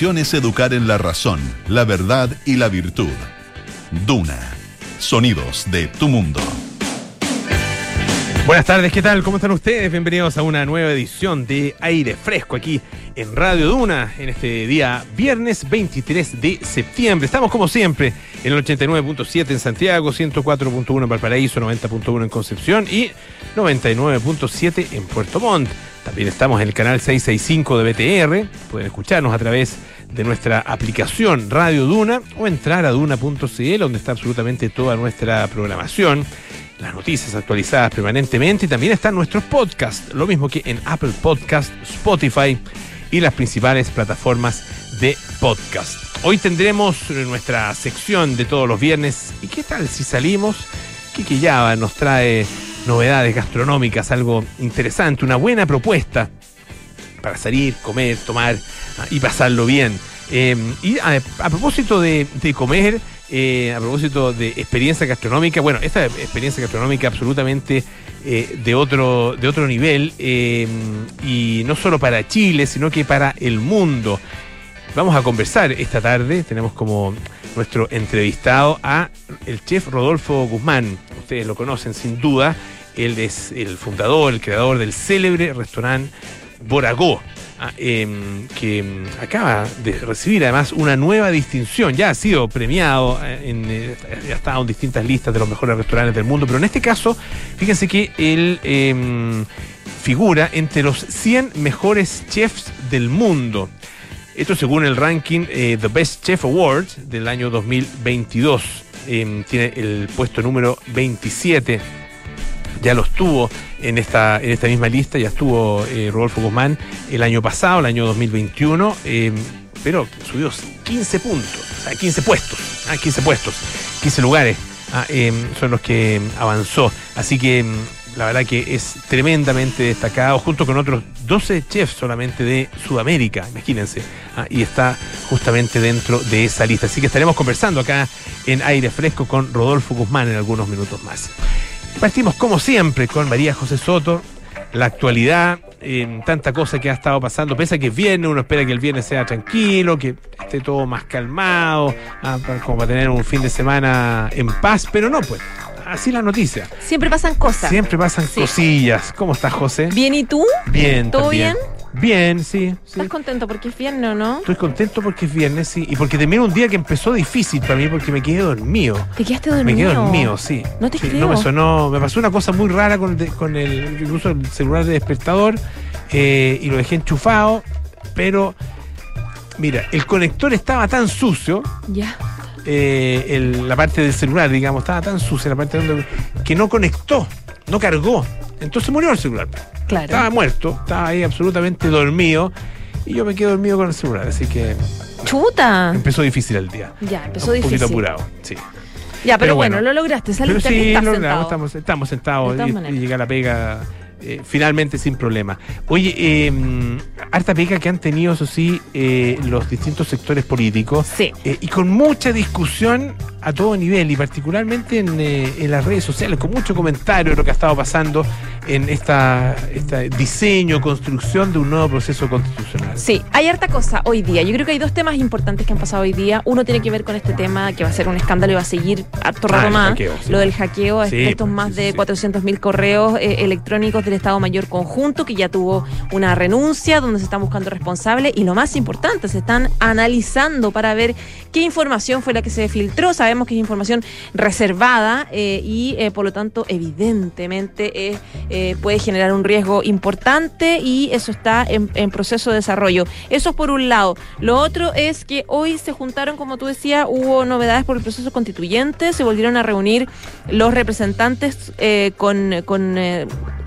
es educar en la razón, la verdad y la virtud. Duna. Sonidos de tu mundo. Buenas tardes, ¿qué tal? ¿Cómo están ustedes? Bienvenidos a una nueva edición de Aire Fresco aquí en Radio Duna en este día viernes 23 de septiembre. Estamos como siempre en el 89.7 en Santiago, 104.1 en Valparaíso, 90.1 en Concepción y 99.7 en Puerto Montt. También estamos en el canal 665 de BTR. Pueden escucharnos a través de nuestra aplicación Radio Duna o entrar a duna.cl donde está absolutamente toda nuestra programación las noticias actualizadas permanentemente y también están nuestros podcasts, lo mismo que en Apple Podcast, Spotify y las principales plataformas de podcast. Hoy tendremos nuestra sección de todos los viernes. ¿Y qué tal si salimos? Kiki Yaba nos trae novedades gastronómicas, algo interesante, una buena propuesta para salir, comer, tomar ah, y pasarlo bien. Eh, y a, propósito de, comer, eh, a propósito de experiencia gastronómica, bueno, esta experiencia gastronómica absolutamente eh, de, otro, de otro nivel, eh, y no solo para Chile, sino que para el mundo. Vamos a conversar esta tarde, tenemos como nuestro entrevistado a el chef Rodolfo Guzmán, ustedes lo conocen sin duda, él es el fundador, el creador del célebre restaurante Boragó. Ah, em, que em, acaba de recibir además una nueva distinción. Ya ha sido premiado, eh, en, eh, ha estado en distintas listas de los mejores restaurantes del mundo, pero en este caso, fíjense que él em, figura entre los 100 mejores chefs del mundo. Esto según el ranking eh, The Best Chef Awards del año 2022. tiene el puesto número 27 ya lo estuvo en esta, en esta misma lista, ya estuvo eh, Rodolfo Guzmán el año pasado, el año 2021, eh, pero subió 15 puntos, o sea, 15 puestos, ah, 15 puestos, 15 lugares ah, eh, son los que avanzó. Así que la verdad que es tremendamente destacado, junto con otros 12 chefs solamente de Sudamérica, imagínense, ah, y está justamente dentro de esa lista. Así que estaremos conversando acá en aire fresco con Rodolfo Guzmán en algunos minutos más. Partimos como siempre con María José Soto, la actualidad, eh, tanta cosa que ha estado pasando, pese a que es viernes, uno espera que el viernes sea tranquilo, que esté todo más calmado, ah, como para tener un fin de semana en paz, pero no, pues. Así la noticia. Siempre pasan cosas. Siempre pasan Sí. cosillas. ¿Cómo estás, José? Bien, ¿y tú? Bien. ¿Todo también. Bien, sí. sí. ¿Estás contento porque es viernes o no? Estoy contento porque es viernes, sí. Y porque termina un día que empezó difícil para mí porque me quedé dormido. ¿Te quedaste Me dormido? quedé dormido, sí. No te Sí, creo. me sonó, me pasó una cosa muy rara con, el con el, incluso el celular de despertador eh, y lo dejé enchufado, pero mira, el conector estaba tan sucio, Ya. eh, el- la parte del celular, digamos, estaba tan sucia la parte donde que no conectó, no cargó. Entonces murió el celular. Claro. Estaba muerto, estaba ahí absolutamente dormido y yo me quedé dormido con el celular, así que Chuta. empezó difícil el día. Ya, empezó un difícil. poquito apurado, sí. Ya, pero, Pero bueno, bueno. lo lograste. Pero Saliste sí, aquí, estás lo sentado. logramos, estamos, estamos sentados y, y llega la pega eh, finalmente sin problema. Oye, eh, harta pega que han tenido, eso sí, eh, los distintos sectores políticos Sí. eh, y con mucha discusión a todo nivel y particularmente en, en las redes sociales, con mucho comentario de lo que ha estado pasando en esta, esta diseño, construcción de un nuevo proceso constitucional. Sí, hay harta cosa hoy día. Yo creo que hay dos temas importantes que han pasado hoy día. Uno tiene que ver con este tema que va a ser un escándalo y va a seguir harto Ah, rato el más. hackeo, sí. Lo del hackeo, Sí, estos pues, más de sí. 400.000 correos electrónicos del Estado Mayor Conjunto, que ya tuvo una renuncia, donde se están buscando responsables. Y lo más importante, se están analizando para ver qué información fue la que se filtró. Sabemos que es información reservada eh, y, eh, por lo tanto, evidentemente eh, puede generar un riesgo importante y eso está en, proceso de desarrollo. Eso es por un lado. Lo otro es que hoy se juntaron, como tú decías, hubo novedades por el proceso constituyente, se volvieron a reunir los representantes con,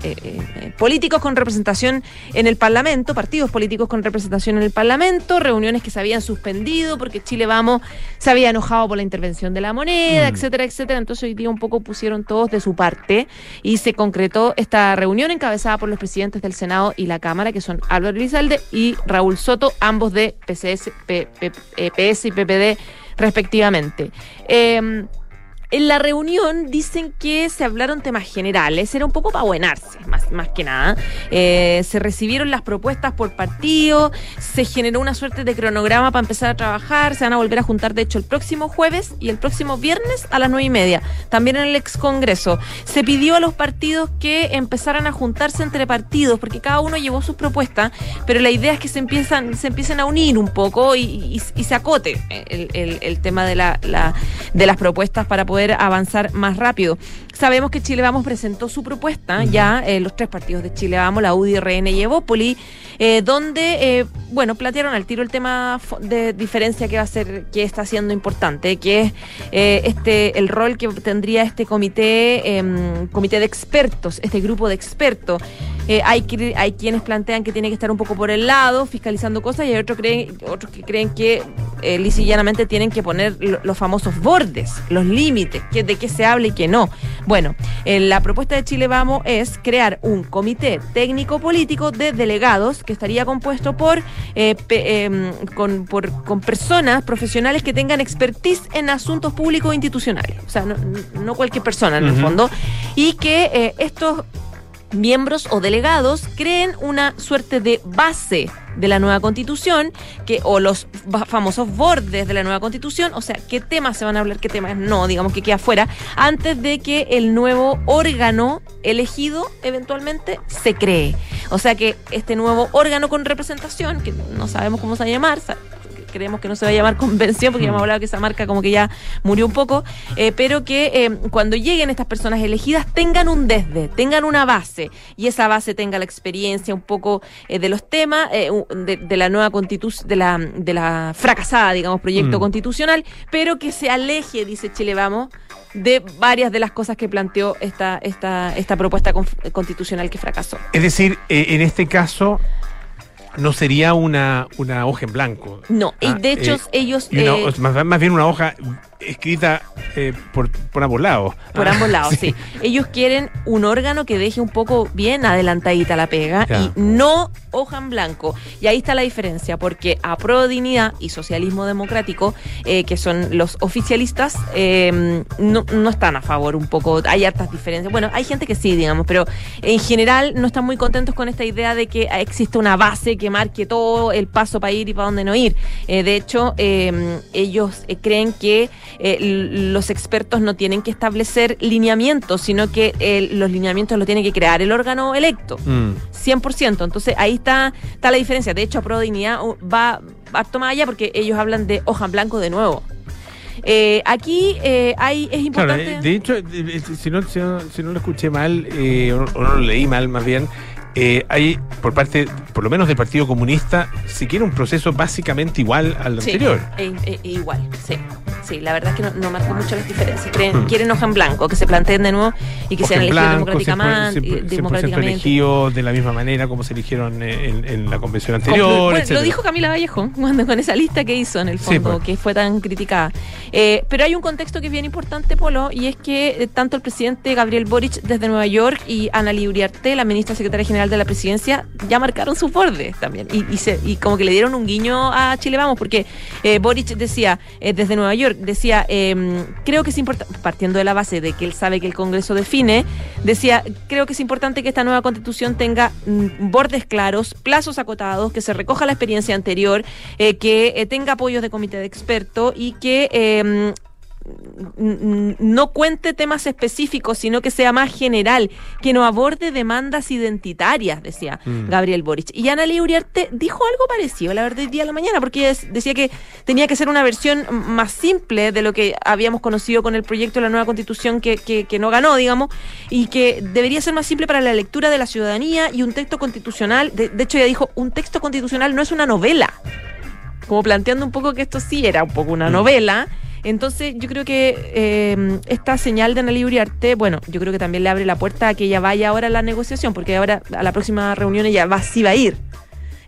eh, eh, políticos con representación en el Parlamento, partidos políticos con representación en el Parlamento, reuniones que se habían suspendido porque Chile Vamos se había enojado por la intervención de la moneda, Mm. etcétera, etcétera. Entonces hoy día un poco pusieron todos de su parte y se concretó esta reunión encabezada por los presidentes del Senado y la Cámara, que son Álvaro Elizalde y Raúl Soto, ambos de PCS, P- P- eh, PS y PPD respectivamente. Eh, En la reunión dicen que se hablaron temas generales, era un poco para buenarse, más, más que nada. Eh, se recibieron las propuestas por partido, se generó una suerte de cronograma para empezar a trabajar, se van a volver a juntar de hecho el próximo jueves y el próximo viernes a las nueve y media, también en el ex Congreso. Se pidió a los partidos que empezaran a juntarse entre partidos, porque cada uno llevó sus propuestas, pero la idea es que se empiezan, se empiecen a unir un poco y, se acote el, tema de, la, de las propuestas para poder avanzar más rápido. Sabemos que Chile Vamos presentó su propuesta ya, eh, los tres partidos de Chile Vamos, la UDI, RN y Evópoli, eh, donde, eh, bueno, plantearon al tiro el tema de diferencia que va a ser, que está siendo importante, que es este el rol que tendría este comité, em, comité de expertos, este grupo de expertos. hay, hay quienes plantean que tiene que estar un poco por el lado, fiscalizando cosas, y hay otros, creen, otros que creen que eh, llanamente tienen que poner los famosos bordes, los límites, que, de qué se habla y qué no. Bueno, la propuesta de Chile Vamos es crear un comité técnico político de delegados que estaría compuesto por, eh, em, con, con personas profesionales que tengan expertise en asuntos públicos e institucionales. O sea, no, cualquier persona en el fondo. Y que eh, estos miembros o delegados creen una suerte de base de la nueva constitución, que, o los famosos bordes de la nueva constitución, o sea, qué temas se van a hablar, qué temas no, digamos que queda fuera, antes de que el nuevo órgano elegido eventualmente se cree. O sea que este nuevo órgano con representación, que no sabemos cómo se va a llamar, creemos que no se va a llamar convención, porque ya hemos mm. hablado que esa marca como que ya murió un poco, eh, pero que eh, cuando lleguen estas personas elegidas tengan un desde, tengan una base, y esa base tenga la experiencia un poco eh, de los temas, de, la nueva constitución, de la, de la fracasada, digamos, proyecto mm. constitucional, pero que se aleje, dice Chile Vamos, de varias de las cosas que planteó esta, esta, esta propuesta constitucional que fracasó. Es decir, en este caso, no sería una, una hoja en blanco. No, y ah, de hecho eh, ellos... Eh, más, bien una hoja escrita eh, por, por, ambos lados. Por ambos ah, lados, sí. Ellos quieren un órgano que deje un poco bien adelantadita la pega y no hoja en blanco. Y ahí está la diferencia, porque a Pro Dignidad y Socialismo Democrático, eh, que son los oficialistas, em, no, no, están a favor un poco. Hay hartas diferencias. Bueno, hay gente que sí, digamos, pero en general no están muy contentos con esta idea de que existe una base que marque todo el paso para ir y para dónde no ir. Eh, de hecho, em, ellos creen que eh, los expertos no tienen que establecer lineamientos, sino que eh, los lineamientos los tiene que crear el órgano electo, 100%. Mm. Entonces ahí está, está la diferencia. De hecho, a Pro Dignidad uh, va a tomar allá porque ellos hablan de hoja en blanco de nuevo. Eh, aquí hay, es importante. de hecho, si no, si no, lo escuché mal, o, no, lo leí mal, más bien, hay por parte, por lo menos del Partido Comunista, si quiere un proceso básicamente igual al anterior. igual, sí. Sí, la verdad es que no, no marca mucho las diferencias. Hmm. Quieren hoja en blanco, que se planteen de nuevo y que sean elegidos democráticamente. democráticamente. elegidos de la misma manera como se eligieron en, la convención anterior. Bueno, lo dijo Camila Vallejo cuando, con esa lista que hizo en el fondo, pues. que fue tan criticada. Eh, pero hay un contexto que es bien importante, Polo, y es que eh, tanto el presidente Gabriel Boric desde Nueva York y Ana Uriarte, la ministra secretaria general de la presidencia, ya marcaron sus bordes también. Y, como que le dieron un guiño a Chile Vamos, porque eh, Boric decía desde Nueva York, decía, em, creo que es importante, partiendo de la base de que él sabe que el Congreso define, decía, creo que es importante que esta nueva constitución tenga mm, bordes claros, plazos acotados, que se recoja la experiencia anterior, eh, que eh, tenga apoyos de comité de expertos y que em, no cuente temas específicos, sino que sea más general, que no aborde demandas identitarias, decía mm. Gabriel Boric. Y Ana Uriarte dijo algo parecido, la verdad, el día de la mañana, porque decía que tenía que ser una versión más simple de lo que habíamos conocido con el proyecto de la nueva constitución que, que, no ganó, digamos, y que debería ser más simple para la lectura de la ciudadanía y un texto constitucional. De, de hecho, ella dijo, un texto constitucional no es una novela como planteando un poco que esto sí era un poco una mm. novela entonces, yo creo que eh, esta señal de Ana Uriarte, bueno, yo creo que también le abre la puerta a que ella vaya ahora a la negociación, porque ahora a la próxima reunión ella va, sí va a ir.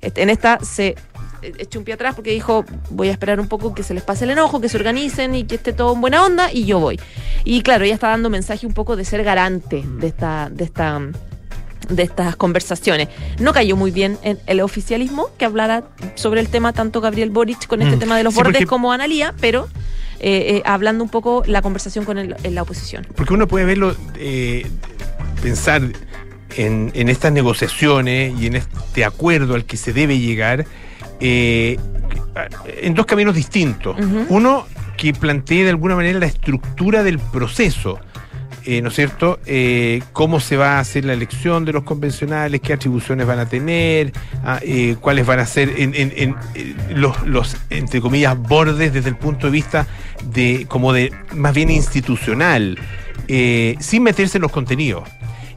Este, en esta se echó un pie atrás porque dijo, voy a esperar un poco que se les pase el enojo, que se organicen y que esté todo en buena onda y yo voy. Y claro, ella está dando mensaje un poco de ser garante de esta, de esta de estas conversaciones. No cayó muy bien en el oficialismo que hablara sobre el tema tanto Gabriel Boric con este mm. tema de los bordes como Analía, pero eh, eh, hablando un poco la conversación con el- la oposición. Porque uno puede verlo, eh, pensar en, en estas negociaciones y en este acuerdo al que se debe llegar en dos caminos distintos. Uno que plantee de alguna manera la estructura del proceso. Eh, ¿No es cierto? Eh, ¿Cómo se va a hacer la elección de los convencionales? ¿Qué atribuciones van a tener? ah, eh, ¿Cuáles van a ser en, en- en, los, los, entre comillas, bordes desde el punto de vista de, como de, más bien institucional, sin meterse en los contenidos?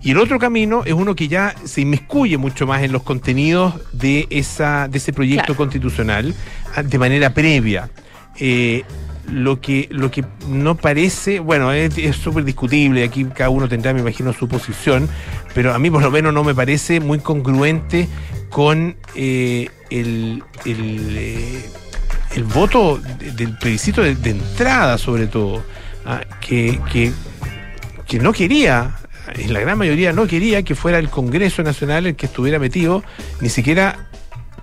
Y el otro camino es uno que ya se inmiscuye mucho más en los contenidos de, esa, de ese proyecto Claro. constitucional ah, de manera previa. Eh, lo que, lo que no parece, bueno, es súper discutible, aquí cada uno tendrá, me imagino, su posición, pero a mí por lo menos no me parece muy congruente con eh, el, el, eh, el voto de- del plebiscito de, de entrada, sobre todo, ah, que, que, que no quería, en la gran mayoría no quería que fuera el Congreso Nacional el que estuviera metido, ni siquiera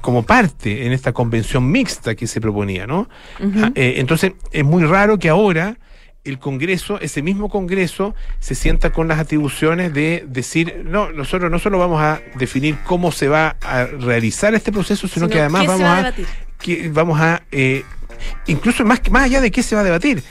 como parte en esta convención mixta que se proponía, ¿no? Ah, eh, entonces, es muy raro que ahora el Congreso, ese mismo Congreso, se sienta con las atribuciones de decir, no, nosotros no solo vamos a definir cómo se va a realizar este proceso, sino, Sino, que además ¿qué se vamos va a a, que vamos a, eh, incluso más, que- más allá de qué se va a debatir,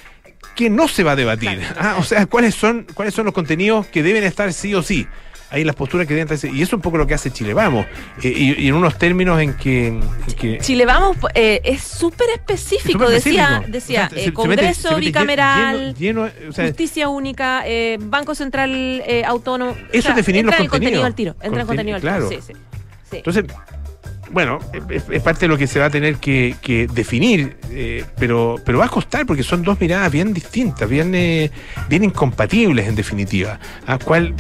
qué no se va a debatir. Claro. Ah, o sea, cuáles son, cuáles son los contenidos que deben estar sí o sí. Ahí las posturas que estar. Y eso es un poco lo que hace Chile Vamos. Eh, y, y en unos términos en que. en que- Chile Vamos eh, es súper específico, decía, decía O sea, eh, se- se mete- Congreso se mete bicameral, lleno- lleno- o sea, justicia única, eh, Banco Central eh, Autónomo. Eso es definir entra los en el contenido contenidos. al tiro. Entra en Conteni- contenido al claro. tiro. Sí, sí. Sí. Entonces, bueno, es, parte de lo que se va a tener que, que definir, eh, pero, pero va a costar porque son dos miradas bien distintas, bien, eh, bien incompatibles en definitiva. ¿A cuál?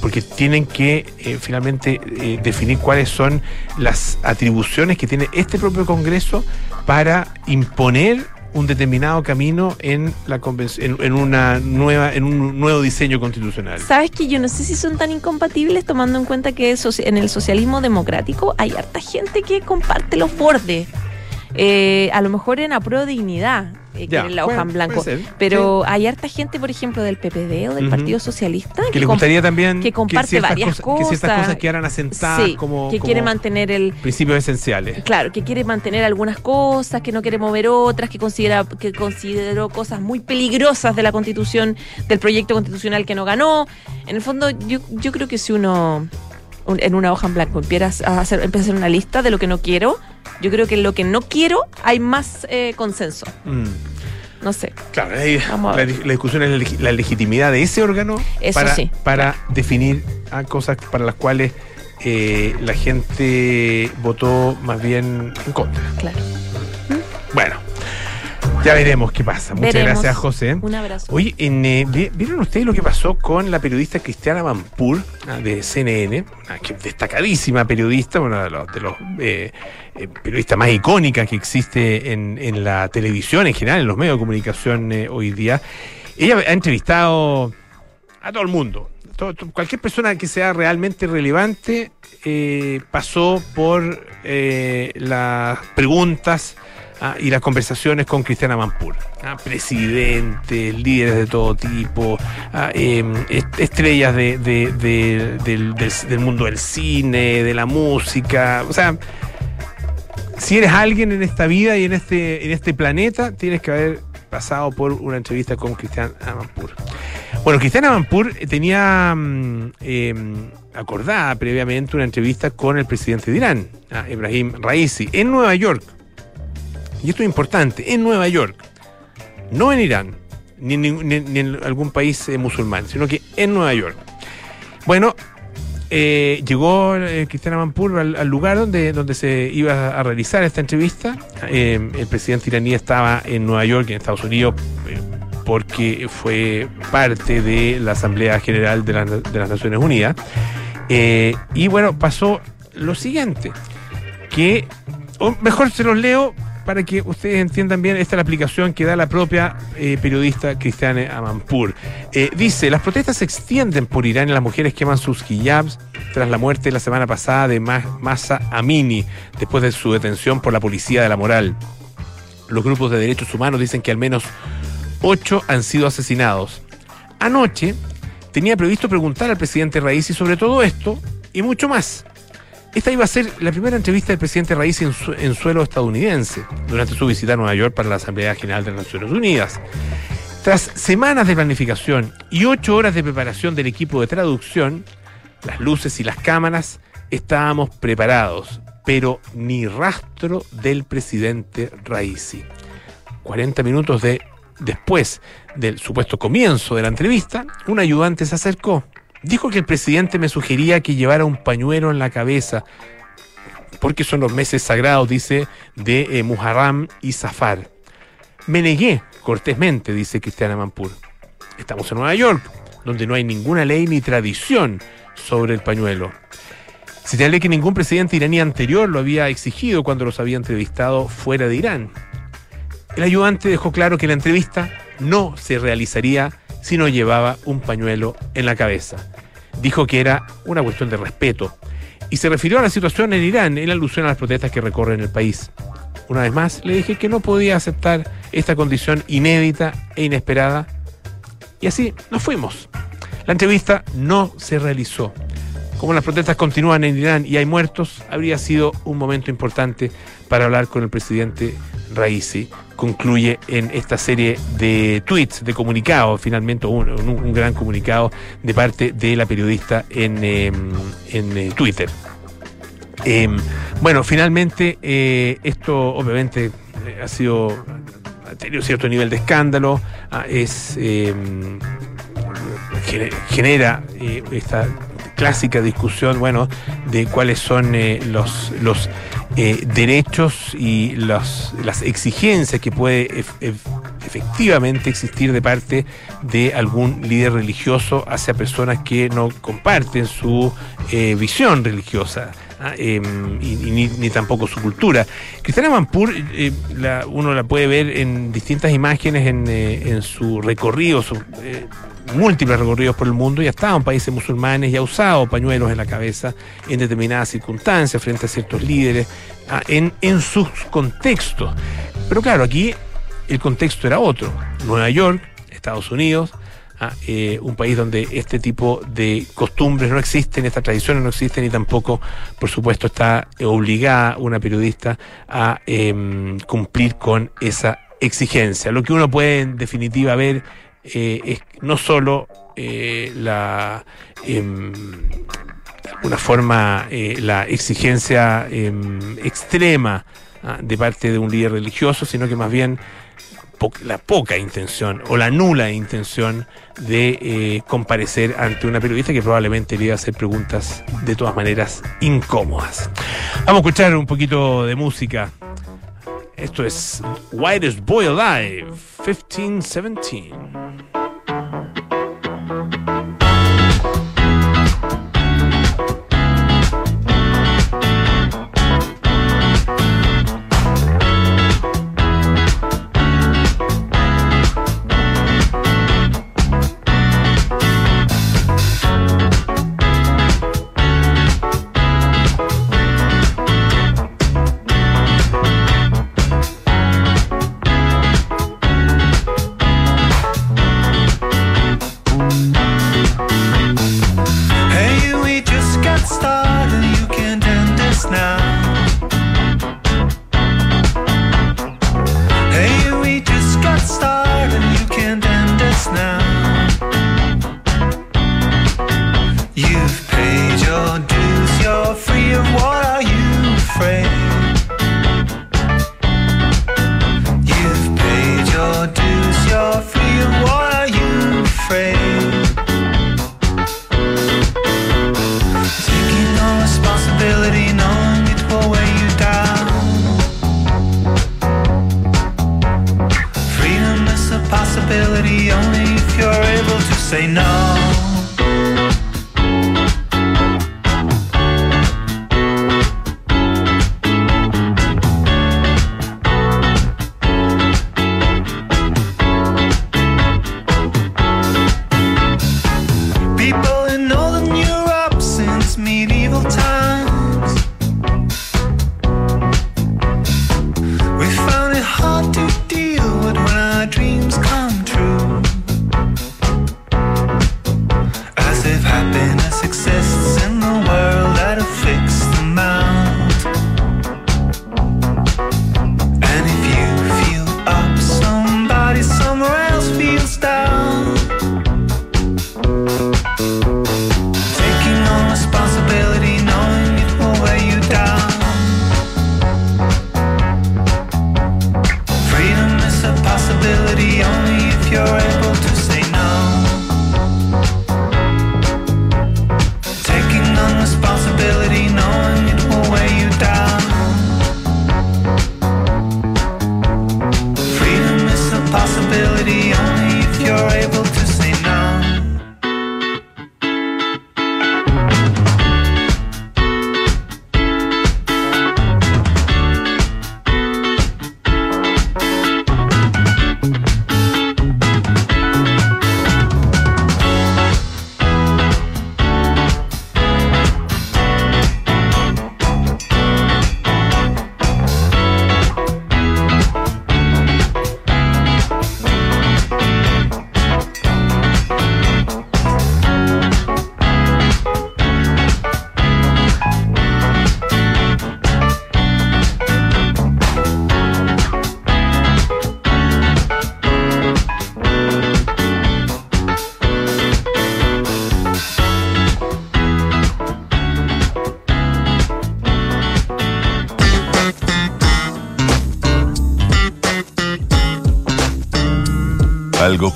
Porque tienen que eh, finalmente eh, definir cuáles son las atribuciones que tiene este propio Congreso para imponer un determinado camino en la en, en una nueva en un nuevo diseño constitucional. Sabes que yo no sé si son tan incompatibles tomando en cuenta que en el socialismo democrático hay harta gente que comparte los bordes. Eh, a lo mejor en apruebo dignidad, eh, que en la hoja en blanco. Pero hay harta gente, por ejemplo, del PPD o del. Partido Socialista que le gustaría también que comparte varias cosas, que ciertas cosas. cosas quedaran asentadas sí, como, que como quiere mantener el principios esenciales. Claro, que quiere mantener algunas cosas, que no quiere mover otras, que considera que consideró cosas muy peligrosas de la Constitución, del proyecto constitucional que no ganó. En el fondo, yo, yo creo que si uno un- en una hoja en blanco empieza a hacer, empieza a hacer una lista de lo que no quiero, yo creo que en lo que no quiero hay más eh, consenso. Mm. No sé. Claro, la, la discusión es la, legi- la legitimidad de ese órgano Eso para, sí, para definir ah, cosas para las cuales eh, la gente votó más bien en contra. Claro. Bueno, ya veremos qué pasa. Muchas Veremos. gracias, José. Un abrazo. Oye, en, eh, vi- ¿vieron ustedes lo que pasó con la periodista Cristiana Mampur ah, de CNN? Una que- destacadísima periodista, bueno, de los, de los, eh, eh, periodistas más icónicas que existe en, en la televisión en general, en los medios de comunicación hoy día. Ella ha entrevistado a todo el mundo. Todo- cualquier persona que sea realmente relevante pasó por las preguntas ah, y las conversaciones con Cristiana Mampur. Ah, presidentes, líderes de todo tipo, ah, est- estrellas de- de- de- del, mundo del cine, de la música. O sea, si eres alguien en esta vida y en este, en este planeta, tienes que haber pasado por una entrevista con Cristian Amanpur. Bueno, Cristian Amanpur tenía mm, eh, acordada previamente una entrevista con el presidente de Irán, Ibrahim Raisi, en Nueva York. Y esto es importante, en Nueva York, no en Irán, ni en, algún país eh, musulmán, sino que en Nueva York. Bueno, eh, llegó eh, Cristiana Mampur al, lugar donde, donde se iba a realizar esta entrevista. Eh, el presidente iraní estaba en Nueva York, en Estados Unidos, porque fue parte de la Asamblea General de, de las Naciones Unidas. Y bueno, pasó lo siguiente, que, o mejor se los leo para que ustedes entiendan bien, esta es la aplicación que da la propia eh, periodista Cristiane Amanpur. Eh, dice, las protestas se extienden por Irán y las mujeres queman sus hijabs tras la muerte la semana pasada de Ma- Masa Amini, después de su detención por la policía de la moral. Los grupos de derechos humanos dicen que al menos Ocho han sido asesinados. Anoche tenía previsto preguntar al presidente Raisi sobre todo esto y mucho más. Esta iba a ser la primera entrevista del presidente Raisi en, suelo estadounidense durante su visita a Nueva York para la Asamblea General de las Naciones Unidas. Tras semanas de planificación y ocho horas de preparación del equipo de traducción, las luces y las cámaras, estábamos preparados, pero ni rastro del presidente Raisi. 40 minutos de, después del supuesto comienzo de la entrevista, un ayudante se acercó. Dijo que el presidente me sugería que llevara un pañuelo en la cabeza, porque son los meses sagrados, dice, de eh, Muharram y Zafar. Me negué cortésmente, dice Cristiana Mampur. Estamos en Nueva York, donde no hay ninguna ley ni tradición sobre el pañuelo. Señalé que ningún presidente iraní anterior lo había exigido cuando los había entrevistado fuera de Irán. El ayudante dejó claro que la entrevista no se realizaría si no llevaba un pañuelo en la cabeza. Dijo que era una cuestión de respeto y se refirió a la situación en Irán en alusión a las protestas que recorren el país. Una vez más, le dije que no podía aceptar esta condición inédita e inesperada y así nos fuimos. La entrevista no se realizó. Como las protestas continúan en Irán y hay muertos, habría sido un momento importante para hablar con el presidente Raisi. Concluye en esta serie de tweets, de comunicados, finalmente un, un, gran comunicado de parte de la periodista en, eh, en eh, Twitter. Eh, bueno, finalmente eh, esto obviamente ha sido ha tenido cierto nivel de escándalo, ah, es genera esta clásica discusión, bueno, de cuáles son eh, los, los eh, derechos y los, las exigencias que puede efectivamente existir de parte de algún líder religioso hacia personas que no comparten su eh, visión religiosa. ¿ah? Em, y, ni, tampoco su cultura. Cristiana Mampur, la, uno la puede ver en distintas imágenes en, en su recorrido, su, múltiples recorridos por el mundo y ha estado en países musulmanes y ha usado pañuelos en la cabeza en determinadas circunstancias frente a ciertos líderes, en, en sus contextos. Pero claro, aquí el contexto era otro. Nueva York, Estados Unidos, ah, eh, un país donde este tipo de costumbres no existen, estas tradiciones no existen y tampoco, por supuesto, está obligada una periodista a eh, cumplir con esa exigencia. Lo que uno puede en definitiva ver eh, es no solo eh, la de alguna forma eh, la exigencia em, extrema ah, de parte de un líder religioso, sino que más bien la poca intención o la nula intención de comparecer ante una periodista que probablemente le iba a hacer preguntas de todas maneras incómodas. Vamos a escuchar un poquito de música. Esto es Whitest Boy Alive, 1517.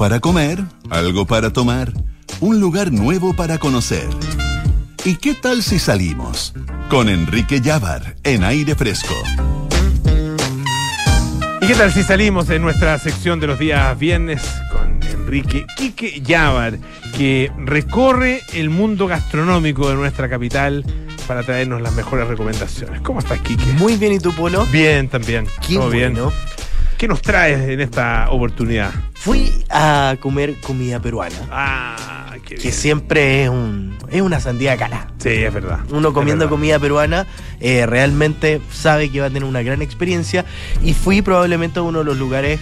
Para comer, algo para tomar, un lugar nuevo para conocer. ¿Y qué tal si salimos? Con Enrique Llávar en aire fresco. ¿Y qué tal si salimos de nuestra sección de los días viernes con Enrique Quique Llávar, que recorre el mundo gastronómico de nuestra capital para traernos las mejores recomendaciones? ¿Cómo estás, Quique? Muy bien, ¿y tú, Polo? Bien, también. Qué Todo bien. ¿Qué nos traes en esta oportunidad? Fui a comer comida peruana, Ah, qué que bien. siempre es, un, es una sandía cala. Sí, es verdad. Uno comiendo verdad. comida peruana eh, realmente sabe que va a tener una gran experiencia y fui probablemente a uno de los lugares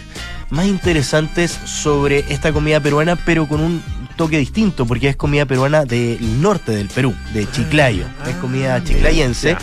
más interesantes sobre esta comida peruana, pero con un toque distinto, porque es comida peruana del norte del Perú, de Chiclayo. es ah, comida mira, chiclayense,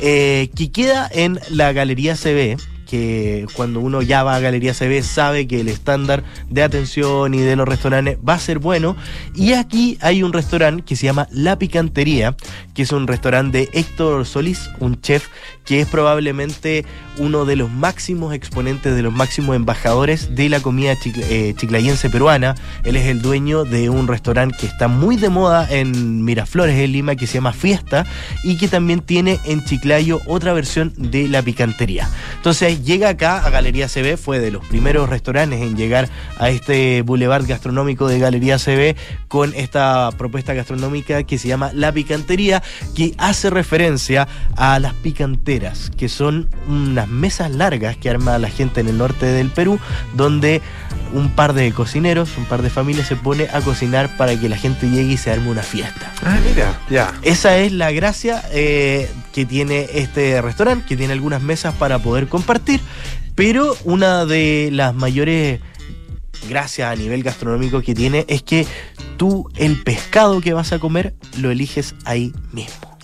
eh, que queda en la Galería CB que cuando uno ya va a Galería CB sabe que el estándar de atención y de los restaurantes va a ser bueno. Y aquí hay un restaurante que se llama La Picantería, que es un restaurante de Héctor Solís, un chef que es probablemente uno de los máximos exponentes, de los máximos embajadores de la comida chicl- eh, chiclayense peruana. Él es el dueño de un restaurante que está muy de moda en Miraflores, en Lima, que se llama Fiesta, y que también tiene en Chiclayo otra versión de la picantería. Entonces llega acá a Galería CB, fue de los primeros restaurantes en llegar a este boulevard gastronómico de Galería CB con esta propuesta gastronómica que se llama La Picantería, que hace referencia a las picanteras, que son unas mesas largas que arma la gente en el norte del Perú, donde un par de cocineros, un par de familias se pone a cocinar para que la gente llegue y se arme una fiesta. Ah, mira, ya. Esa es la gracia eh, que tiene este restaurante, que tiene algunas mesas para poder compartir, pero una de las mayores gracias a nivel gastronómico que tiene es que tú el pescado que vas a comer lo eliges ahí mismo.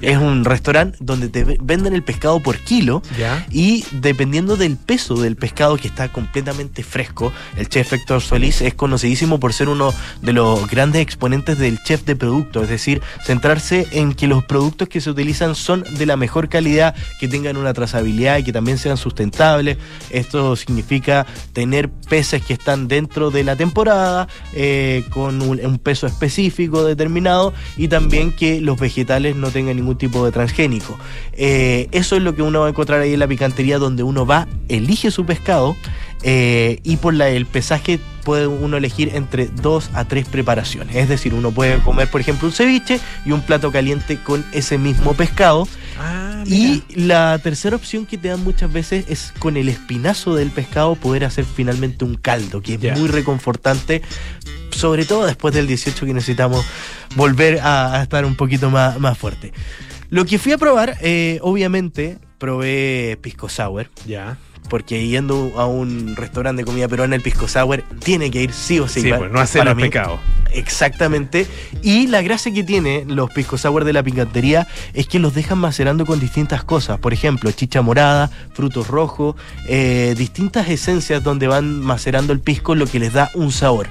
Es un restaurante donde te ve- venden el pescado por kilo ya. y dependiendo del peso del pescado que está completamente fresco, el chef Héctor Solís es conocidísimo por ser uno de los grandes exponentes del chef de producto, es decir, centrarse en que los productos que se utilizan son de la mejor calidad, que tengan una trazabilidad y que también sean sustentables. Esto significa tener peces que están dentro de la temporada, eh, con un, un peso específico determinado y también que los vegetales no tengan ningún tipo de transgénico. Eh, eso es lo que uno va a encontrar ahí en la picantería donde uno va, elige su pescado eh, y por la, el pesaje puede uno elegir entre dos a tres preparaciones. Es decir, uno puede comer, por ejemplo, un ceviche y un plato caliente con ese mismo pescado. Ah, Y la tercera opción que te dan muchas veces es con el espinazo del pescado poder hacer finalmente un caldo, que es muy reconfortante, sobre todo después del 18 que necesitamos volver a, a estar un poquito más, más fuerte. Lo que fui a probar, eh, obviamente, probé pisco sour, ya. porque yendo a un restaurante de comida peruana, el pisco sour tiene que ir sí o sí. Sí, pues no para los pecados. Exactamente. Y la gracia que tiene los pisco sour de la picantería es que los dejan macerando con distintas cosas. Por ejemplo, chicha morada, frutos rojos, eh, distintas esencias donde van macerando el pisco, lo que les da un sabor.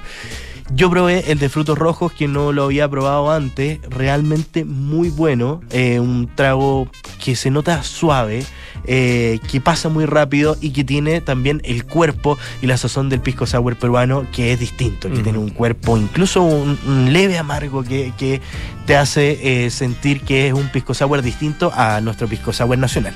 Yo probé el de frutos rojos que no lo había probado antes, realmente muy bueno, eh, un trago que se nota suave, eh, que pasa muy rápido y que tiene también el cuerpo y la sazón del pisco sour peruano que es distinto, que tiene un cuerpo, incluso un, un leve amargo que, que te hace eh, sentir que es un pisco sour distinto a nuestro pisco sour nacional.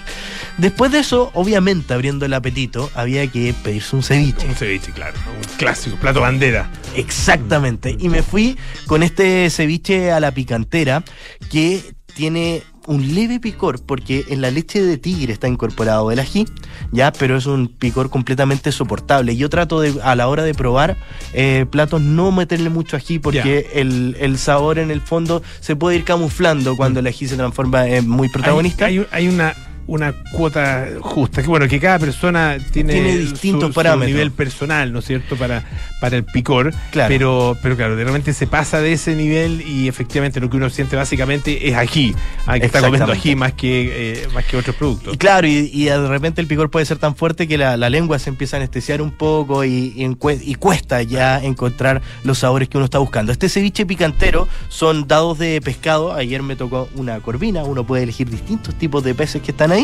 Después de eso, obviamente abriendo el apetito, había que pedirse un ceviche. Un ceviche, claro. Un clásico, plato bandera. Exactamente. Y me fui con este ceviche a la picantera que tiene un leve picor porque en la leche de tigre está incorporado el ají, ya, pero es un picor completamente soportable. Yo trato de a la hora de probar eh, platos no meterle mucho ají porque el, el sabor en el fondo se puede ir camuflando cuando el ají se transforma en muy protagonista. Hay, hay- hay una, una cuota justa. Que bueno, que cada persona tiene, Tiene distintos su- su parámetros. nivel personal, ¿no es cierto? Para, para el picor. Claro. Pero, pero claro, de repente se pasa de ese nivel y efectivamente lo que uno siente básicamente es ají. Ah, que está comiendo ají más que, eh, más que otros productos. Y claro, y, y de repente el picor puede ser tan fuerte que la, la lengua se empieza a anestesiar un poco y, y y cuesta ya encontrar los sabores que uno está buscando. Este ceviche picantero son dados de pescado. Ayer me tocó una corvina, uno puede elegir distintos tipos de peces que están ahí.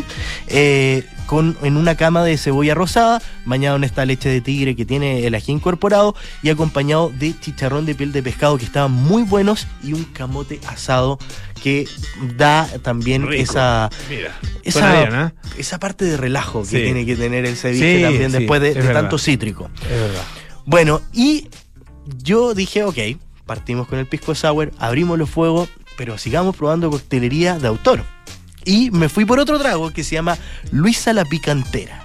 Eh, con, en una cama de cebolla rosada, bañado en esta leche de tigre que tiene el ají incorporado y acompañado de chicharrón de piel de pescado que estaban muy buenos y un camote asado que da también Rico. esa Mira, esa, bien, ¿ah? esa parte de relajo que Sí. tiene que tener el ceviche Sí, también sí, después de, tanto cítrico. Es verdad. Bueno, y yo dije, ok, partimos con el pisco sour, abrimos los fuegos, pero sigamos probando coctelería de autor. Y me fui por otro trago que se llama Luisa la Picantera.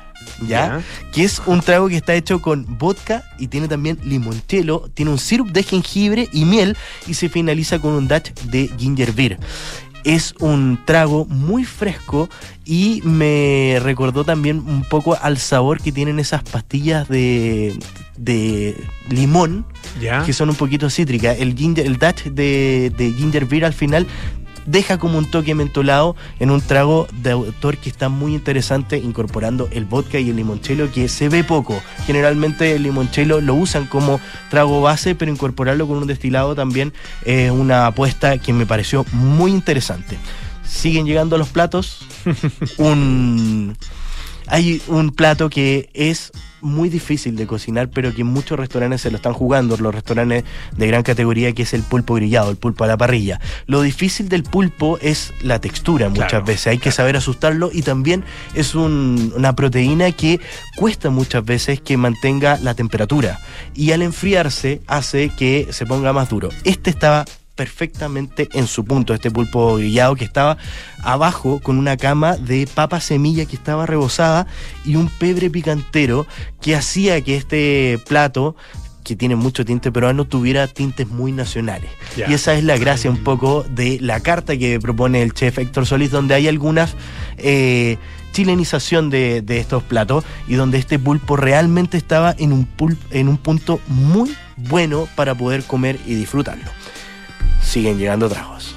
¿Ya? Que es un trago que está hecho con vodka y tiene también limoncello, tiene un sirup de jengibre y miel y se finaliza con un dash de ginger beer. Es un trago muy fresco y me recordó también un poco al sabor que tienen esas pastillas de, de limón ¿Ya? que son un poquito cítricas. El ginger, el dash de, de ginger beer al final deja como un toque mentolado en un trago de autor que está muy interesante incorporando el vodka y el limoncello que se ve poco. Generalmente el limoncello lo usan como trago base, pero incorporarlo con un destilado también es una apuesta que me pareció muy interesante. Siguen llegando los platos. un hay un plato que es muy difícil de cocinar, pero que muchos restaurantes se lo están jugando, los restaurantes de gran categoría, que es el pulpo grillado, el pulpo a la parrilla. Lo difícil del pulpo es la textura muchas Claro, veces, hay que saber asustarlo y también es un- una proteína que cuesta muchas veces que mantenga la temperatura y al enfriarse hace que se ponga más duro. Este estaba perfectamente en su punto, este pulpo grillado que estaba abajo con una cama de papa semilla que estaba rebosada y un pebre picantero que hacía que este plato que tiene mucho tinte peruano tuviera tintes muy nacionales. Y esa es la gracia un poco de la carta que propone el chef Héctor Solís, donde hay algunas eh, chilenización de, de estos platos y donde este pulpo realmente estaba en un, en un punto muy bueno para poder comer y disfrutarlo. Siguen llegando tragos.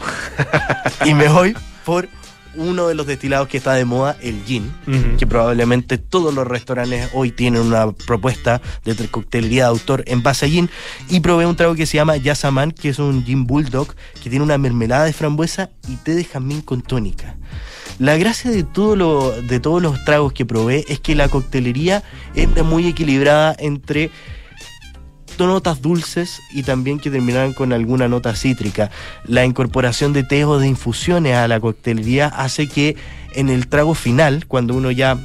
y me voy por uno de los destilados que está de moda, el gin que probablemente todos los restaurantes hoy tienen una propuesta de coctelería de autor en base a gin. Y probé un trago que se llama Yasaman, que es un gin bulldog, que tiene una mermelada de frambuesa y té de jazmín con tónica. La gracia de, todo lo, de todos los tragos que probé es que la coctelería es muy equilibrada entre notas dulces y también que terminaran con alguna nota cítrica. La incorporación de té o de infusiones a la coctelería hace que en el trago final, cuando uno ya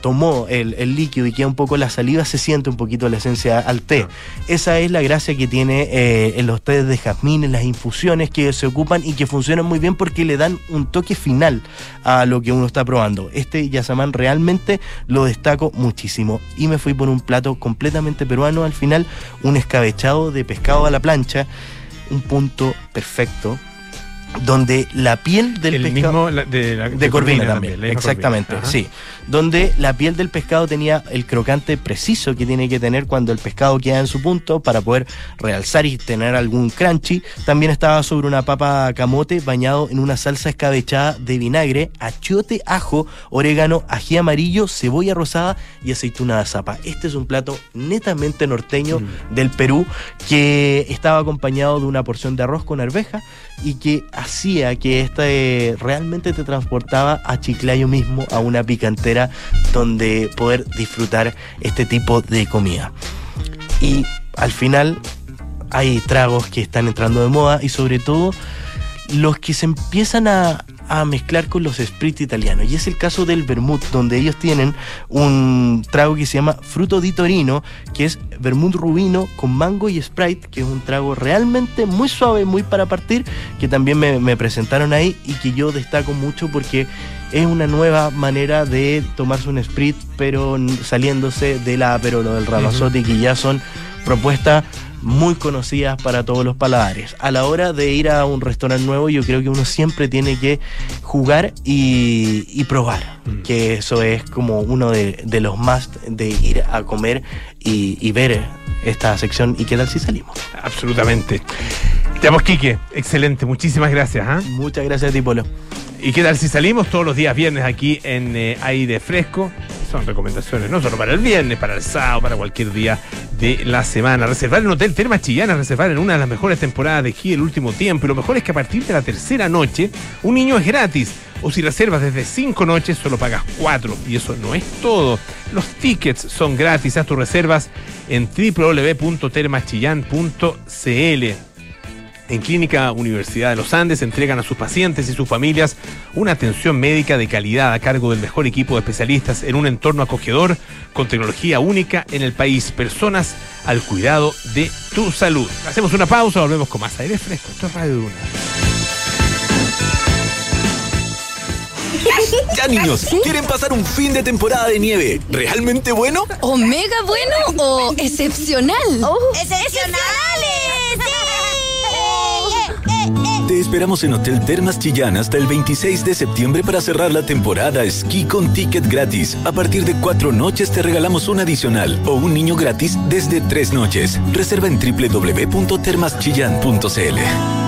tomó el, el líquido y queda un poco la saliva, se siente un poquito la esencia al té. Esa es la gracia que tiene eh, en los tés de jazmín, en las infusiones que se ocupan y que funcionan muy bien porque le dan un toque final a lo que uno está probando. Este yasamán realmente lo destaco muchísimo y me fui por un plato completamente peruano al final, un escabechado de pescado a la plancha, un punto perfecto donde la piel del el pescado mismo la- de, la, de Corvina, también, exactamente, Corvina. Sí. Donde la piel del pescado tenía el crocante preciso que tiene que tener cuando el pescado queda en su punto para poder realzar y tener algún crunchy. También estaba sobre una papa camote bañado en una salsa escabechada de vinagre, achiote, ajo, orégano, ají amarillo, cebolla rosada y aceituna de zapa. Este es un plato netamente norteño Mm. del Perú que estaba acompañado de una porción de arroz con arveja y que hacía que este realmente te transportaba a Chiclayo mismo, a una picantera donde poder disfrutar este tipo de comida. Y al final hay tragos que están entrando de moda y sobre todo los que se empiezan a, a mezclar con los spritz italianos. Y es el caso del vermouth, donde ellos tienen un trago que se llama fruto di Torino, que es vermouth rubino con mango y sprite, que es un trago realmente muy suave, muy para partir, que también me, me presentaron ahí y que yo destaco mucho porque es una nueva manera de tomarse un sprit, pero saliéndose de la Aperolo del Ramazotti, que ya son propuestas muy conocidas para todos los paladares. A la hora de ir a un restaurante nuevo, yo creo que uno siempre tiene que jugar y, y probar, Mm. que eso es como uno de, de los más de ir a comer y, y ver esta sección y qué tal si salimos. Absolutamente. Ya pues, Quique, excelente, muchísimas gracias. ¿ah? Muchas gracias a ti, Polo. ¿Y qué tal si salimos todos los días viernes aquí en eh, Aire Fresco? Son recomendaciones, no solo para el viernes, para el sábado, para cualquier día de la semana. Reservar en Hotel Termas Chillana, reservar en una de las mejores temporadas de aquí el último tiempo. Y lo mejor es que a partir de la tercera noche, un niño es gratis. O si reservas desde cinco noches, solo pagas cuatro. Y eso no es todo. Los tickets son gratis. Haz tus reservas en www.termachillan.cl. En Clínica Universidad de los Andes entregan a sus pacientes y sus familias una atención médica de calidad a cargo del mejor equipo de especialistas en un entorno acogedor con tecnología única en el país. Personas al cuidado de tu salud. Hacemos una pausa, volvemos con más aire fresco. Esto es Radio Duna. Ya niños, ¿quieren pasar un fin de temporada de nieve? ¿Realmente bueno? ¿O mega bueno o excepcional? ¡Excepcionales! Te esperamos en Hotel Termas Chillán hasta el 26 de septiembre para cerrar la temporada esquí con ticket gratis. A partir de cuatro noches te regalamos un adicional o un niño gratis desde tres noches. Reserva en www.termaschillan.cl.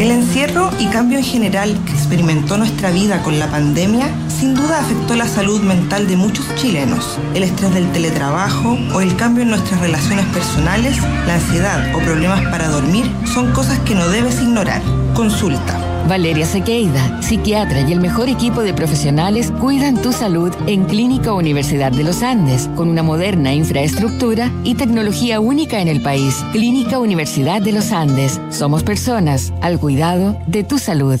El encierro y cambio en general que experimentó nuestra vida con la pandemia sin duda afectó la salud mental de muchos chilenos. El estrés del teletrabajo o el cambio en nuestras relaciones personales, la ansiedad o problemas para dormir son cosas que no debes ignorar. Consulta. Valeria Sequeida, psiquiatra y el mejor equipo de profesionales cuidan tu salud en Clínica Universidad de los Andes, con una moderna infraestructura y tecnología única en el país. Clínica Universidad de los Andes. Somos personas al cuidado de tu salud.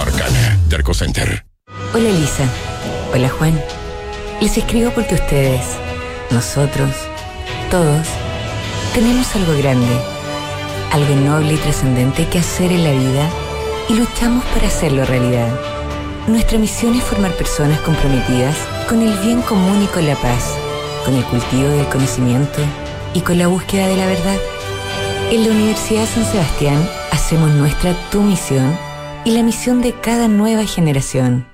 Arcana. Derco Center. Hola Elisa. Hola Juan. Les escribo porque ustedes, nosotros, todos, tenemos algo grande, algo noble y trascendente que hacer en la vida y luchamos para hacerlo realidad. Nuestra misión es formar personas comprometidas con el bien común y con la paz, con el cultivo del conocimiento y con la búsqueda de la verdad. En la Universidad San Sebastián hacemos nuestra tu misión y la misión de cada nueva generación.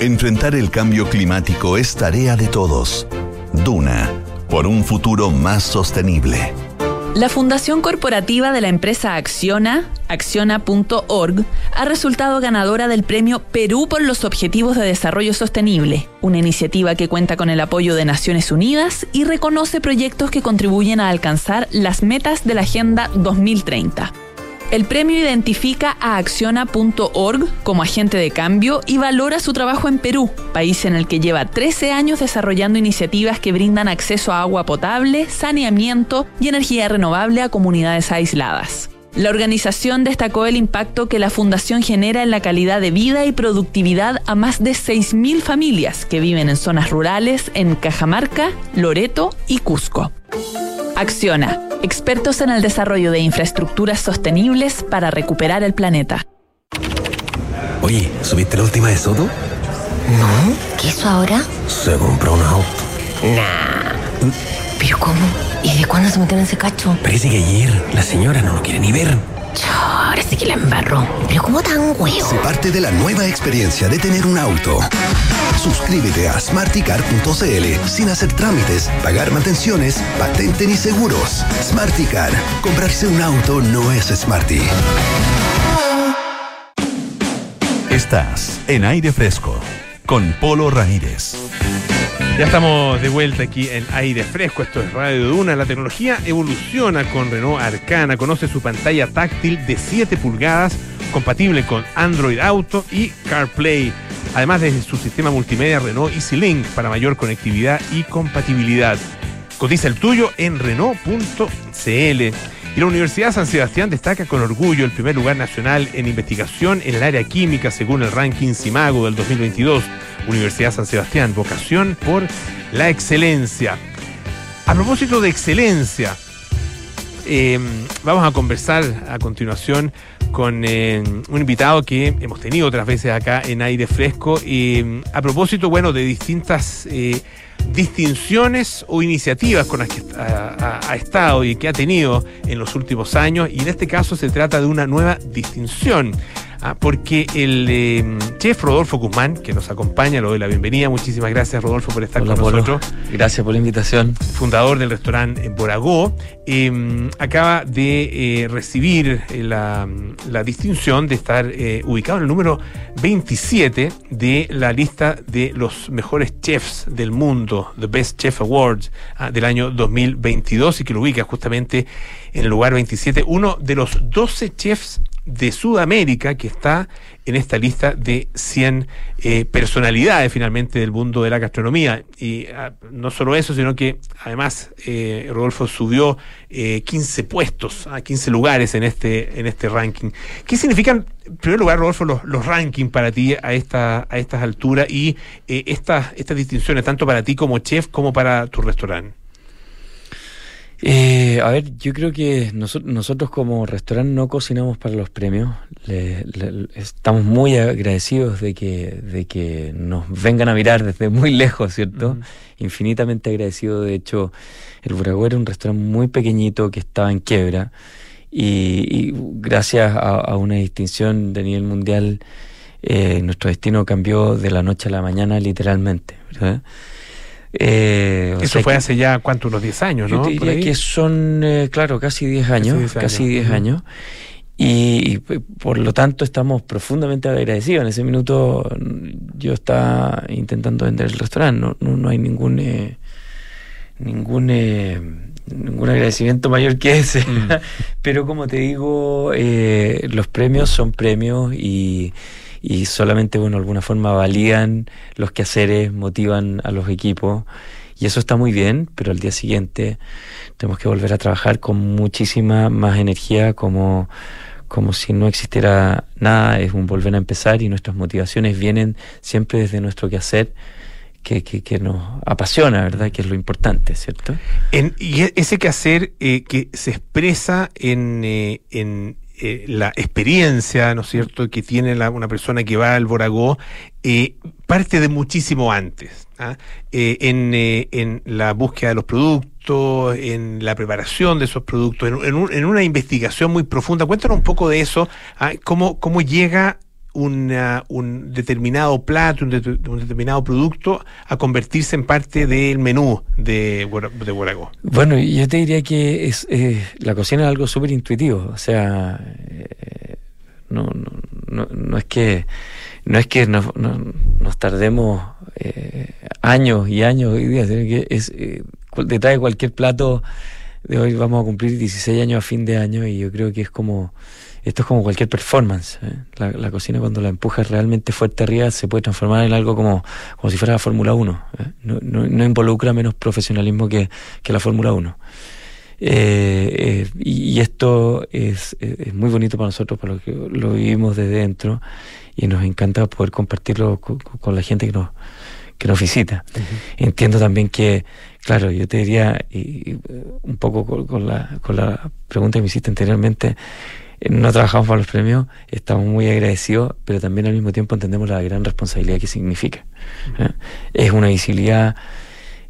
Enfrentar el cambio climático es tarea de todos. Duna, por un futuro más sostenible. La Fundación Corporativa de la empresa Acciona, acciona.org, ha resultado ganadora del premio Perú por los Objetivos de Desarrollo Sostenible, una iniciativa que cuenta con el apoyo de Naciones Unidas y reconoce proyectos que contribuyen a alcanzar las metas de la Agenda 2030. El premio identifica a acciona.org como agente de cambio y valora su trabajo en Perú, país en el que lleva 13 años desarrollando iniciativas que brindan acceso a agua potable, saneamiento y energía renovable a comunidades aisladas. La organización destacó el impacto que la fundación genera en la calidad de vida y productividad a más de 6.000 familias que viven en zonas rurales en Cajamarca, Loreto y Cusco. Acciona, expertos en el desarrollo de infraestructuras sostenibles para recuperar el planeta. Oye, ¿subiste la última de Soto? No, ¿qué hizo ahora? Se compró un auto. Nah. ¿Pero cómo? ¿Y de cuándo se metieron en ese cacho? Parece que ayer la señora no lo quiere ni ver. Ahora sí que la embarró. ¿Pero cómo tan huevo? Se parte de la nueva experiencia de tener un auto. Suscríbete a smarticar.cl sin hacer trámites, pagar mantenciones, patente ni seguros. Smarticar. Comprarse un auto no es smarty. Estás en aire fresco con Polo Ramírez. Ya estamos de vuelta aquí en aire fresco. Esto es Radio Duna. La tecnología evoluciona con Renault Arcana. Conoce su pantalla táctil de 7 pulgadas, compatible con Android Auto y CarPlay. Además de su sistema multimedia Renault EasyLink para mayor conectividad y compatibilidad. Cotiza el tuyo en Renault.cl. Y la Universidad San Sebastián destaca con orgullo el primer lugar nacional en investigación en el área química según el ranking CIMAGO del 2022. Universidad San Sebastián, vocación por la excelencia. A propósito de excelencia, eh, vamos a conversar a continuación con eh, un invitado que hemos tenido otras veces acá en aire fresco. Y a propósito, bueno, de distintas eh, distinciones o iniciativas con las que ha, estado y que ha tenido en los últimos años. Y en este caso se trata de una nueva distinción. Ah, porque el eh, chef Rodolfo Guzmán, que nos acompaña, lo doy la bienvenida. Muchísimas gracias, Rodolfo, por estar Hola, con Polo. nosotros. Gracias por la invitación. Fundador del restaurante Boragó, eh, acaba de eh, recibir la, la, distinción de estar eh, ubicado en el número 27 de la lista de los mejores chefs del mundo, The Best Chef Awards ah, del año 2022, y que lo ubica justamente en el lugar 27, uno de los 12 chefs de Sudamérica que está en esta lista de 100 eh, personalidades finalmente del mundo de la gastronomía. Y ah, no solo eso, sino que además eh, Rodolfo subió eh, 15 puestos, a 15 lugares en este, en este ranking. ¿Qué significan, en primer lugar, Rodolfo, los, los rankings para ti a, esta, a estas alturas y eh, estas, estas distinciones, tanto para ti como chef como para tu restaurante? Eh, a ver, yo creo que nosotros, nosotros como restaurante no cocinamos para los premios. Le, le, estamos muy agradecidos de que, de que nos vengan a mirar desde muy lejos, ¿cierto? Uh -huh. Infinitamente agradecido. De hecho, el Buragüe era un restaurante muy pequeñito que estaba en quiebra. Y, y gracias a, a, una distinción de nivel mundial, eh, nuestro destino cambió de la noche a la mañana, literalmente, ¿verdad? Eh, Eso sea fue que, hace ya, ¿cuánto? Unos 10 años, ¿no? Yo diría que son, eh, claro, casi 10 años. Casi 10 años. años. Y, y, por lo tanto estamos profundamente agradecidos. En ese minuto yo estaba intentando vender el restaurante. No, no, no hay ningún eh, ningún eh, ningún agradecimiento mayor que ese. Mm. Pero como te digo, los premios son premios y y solamente, bueno, alguna forma valían los quehaceres, motivan a los equipos y eso está muy bien, pero al día siguiente tenemos que volver a trabajar con muchísima más energía como como si no existiera nada, es un volver a empezar y nuestras motivaciones vienen siempre desde nuestro quehacer que, que, que nos apasiona, ¿verdad? Que es lo importante, ¿cierto? En, y ese quehacer eh, que se expresa en, eh, en eh, la experiencia, ¿no es cierto?, que tiene la, una persona que va al Boragó, eh, parte de muchísimo antes. ¿ah? Eh, en, en, la búsqueda de los productos, en la preparación de esos productos, en, en, un, en una investigación muy profunda. Cuéntanos un poco de eso, ¿ah? ¿Cómo, cómo llega una, un determinado plato, un, de, determinado producto a convertirse en parte del menú de, de Boragó? Bueno, yo te diría que es, eh, la cocina es algo súper intuitivo, o sea, eh, no, no, no, no, es que no es que nos, tardemos eh, años y años hoy día, sino que es detrás de cualquier plato de hoy vamos a cumplir 16 años a fin de año y yo creo que es como esto es como cualquier performance. ¿eh? La, la, cocina cuando la empujas realmente fuerte arriba se puede transformar en algo como, como si fuera la Fórmula 1. ¿eh? No, no, no, involucra menos profesionalismo que, que la Fórmula 1. Eh, y, y, esto es, es, muy bonito para nosotros, para los que lo vivimos desde dentro y nos encanta poder compartirlo con, con la gente que nos, que nos visita. Uh -huh. Entiendo también que, claro, yo te diría, y, un poco con, con, la, con la pregunta que me hiciste anteriormente, no trabajamos para los premios, estamos muy agradecidos, pero también al mismo tiempo entendemos la gran responsabilidad que significa. ¿eh? Es una visibilidad,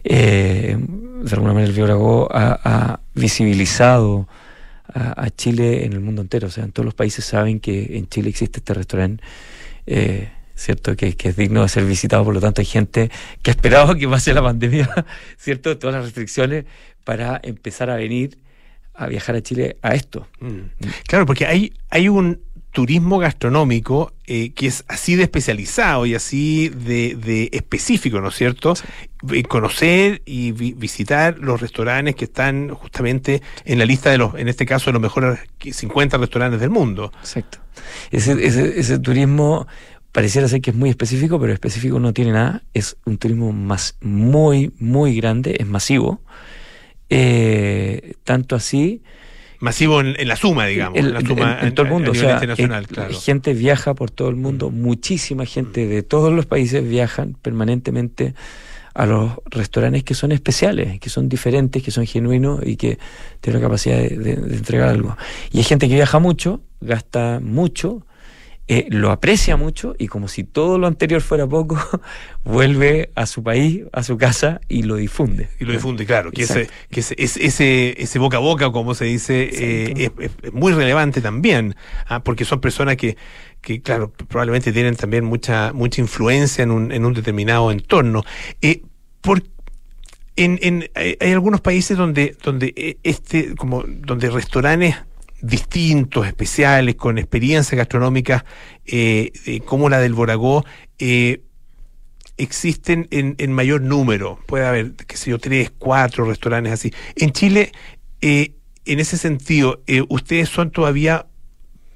eh, de alguna manera el Biólogo ha, ha visibilizado a, Chile en el mundo entero, o sea, en todos los países saben que en Chile existe este restaurante. Eh, ¿cierto? Que, que, es digno de ser visitado, por lo tanto hay gente que ha esperado que pase la pandemia, ¿cierto? Todas las restricciones para empezar a venir a viajar a Chile a esto. Mm. Claro, porque hay, hay un turismo gastronómico eh, que es así de especializado y así de, de específico, ¿no es cierto? Sí. Conocer y vi visitar los restaurantes que están justamente en la lista de los, en este caso, de los mejores 50 restaurantes del mundo. Exacto. Ese, ese, ese turismo pareciera ser que es muy específico, pero específico no tiene nada. Es un turismo más muy, muy grande, es masivo. Eh, tanto así masivo en, en la suma, digamos, El- en la suma en, en todo el a- a mundo. o nivel sea, internacional, eh, claro. gente viaja por todo el mundo, muchísima gente de todos los países viajan permanentemente a los restaurantes que son especiales, que son diferentes, que son genuinos y que tienen la capacidad de, de- de entregar algo. Y hay gente que viaja mucho, gasta mucho, eh, lo aprecia mucho y como si todo lo anterior fuera poco, vuelve a su país, a su casa y lo difunde. Y lo difunde, claro, que, ese, que ese, ese, ese, boca a boca, como se dice, eh, es, es- muy relevante también, ah, porque son personas que, que, claro, probablemente tienen también mucha, mucha influencia en un, en un determinado entorno. Eh, por, en, en, hay, hay algunos países donde, donde eh, este, como, donde restaurantes distintos, especiales, con experiencias gastronómicas eh, eh, como la del Boragó, eh, existen en, en mayor número. Puede haber, qué sé yo, tres, cuatro restaurantes así. En Chile, eh, en ese sentido, eh, ¿ustedes son todavía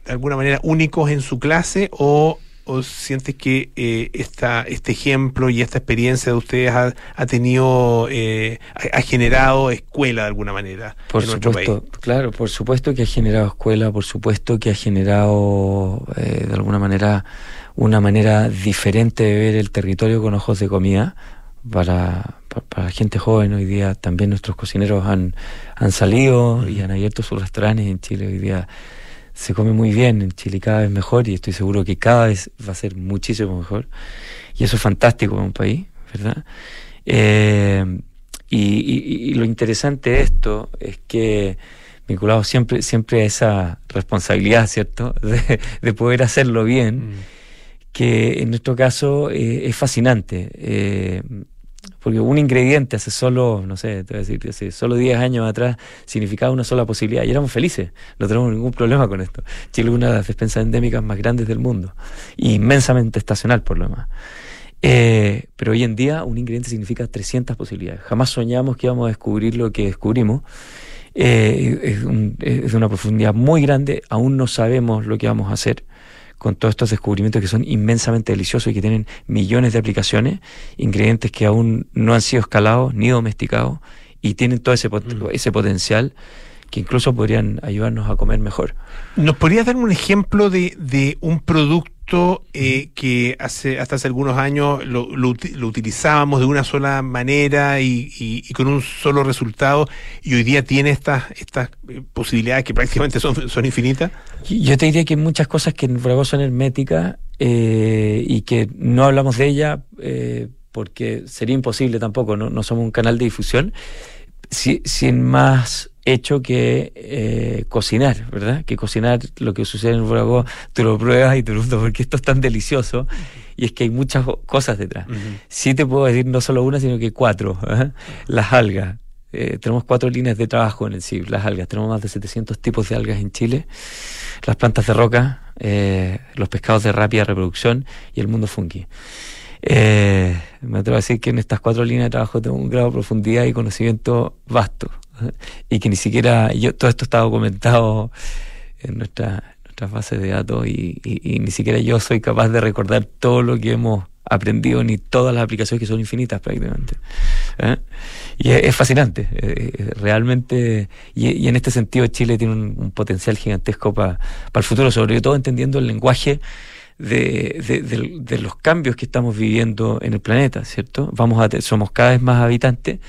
de alguna manera únicos en su clase o, o sientes que eh, esta, este ejemplo y esta experiencia de ustedes ha, ha tenido, eh, ha, ha generado escuela de alguna manera Por en nuestro país? supuesto, claro, por supuesto que ha generado escuela, por supuesto que ha generado eh, de alguna manera una manera diferente de ver el territorio con ojos de comida. Para, pa- para, la gente joven hoy día también nuestros cocineros han, han salido y han abierto sus restaurantes en Chile hoy día. Se come muy bien en Chile, cada vez mejor y estoy seguro que cada vez va a ser muchísimo mejor. Y eso es fantástico para un país, ¿verdad? Eh, y, y- y lo interesante de esto es que vinculado siempre, siempre a esa responsabilidad, ¿cierto? De, de poder hacerlo bien, que en nuestro caso eh, es fascinante. eh, porque un ingrediente hace solo, no sé, te voy a decir, hace solo 10 años atrás significaba una sola posibilidad y éramos felices, no tenemos ningún problema con esto. Chile es una de las despensas endémicas más grandes del mundo, y inmensamente estacional por lo demás. Eh, pero hoy en día un ingrediente significa 300 posibilidades. Jamás soñamos que íbamos a descubrir lo que descubrimos. Eh, es, un- es de una profundidad muy grande, aún no sabemos lo que vamos a hacer con todos estos descubrimientos que son inmensamente deliciosos y que tienen millones de aplicaciones, ingredientes que aún no han sido escalados ni domesticados y tienen todo ese, pot- ese potencial que incluso podrían ayudarnos a comer mejor. ¿Nos podrías dar un ejemplo de, de un producto eh, que hace hasta hace algunos años lo, lo lo utilizábamos de una sola manera y, con un solo resultado y hoy día tiene estas estas eh, posibilidades que prácticamente son, son infinitas? Yo te diría que hay muchas cosas que en Bravo son herméticas eh, y que no hablamos de ellas porque sería imposible tampoco, no, no somos un canal de difusión, si- sin más hecho que eh, cocinar, ¿verdad? Que cocinar lo que sucede en el Bravo, tú lo pruebas y te gusta porque esto es tan delicioso y es que hay muchas cosas detrás. Sí te puedo decir no solo una, sino que cuatro. ¿eh? Las algas. Eh, tenemos cuatro líneas de trabajo en el CIB, las algas. Tenemos más de 700 tipos de algas en Chile. Las plantas de roca, eh, los pescados de rápida reproducción y el mundo fungi. Eh, me atrevo a decir que en estas cuatro líneas de trabajo tengo un grado de profundidad y conocimiento vasto. Y que ni siquiera yo, todo esto está documentado en nuestra, nuestras bases de datos y, ni siquiera yo soy capaz de recordar todo lo que hemos aprendido ni todas las aplicaciones que son infinitas prácticamente. ¿eh? Y es, fascinante, eh, eh, realmente, y, en este sentido Chile tiene un, potencial gigantesco para el futuro, sobre todo entendiendo el lenguaje de, de- los cambios que estamos viviendo en el planeta, ¿cierto? Vamos a somos cada vez más habitantes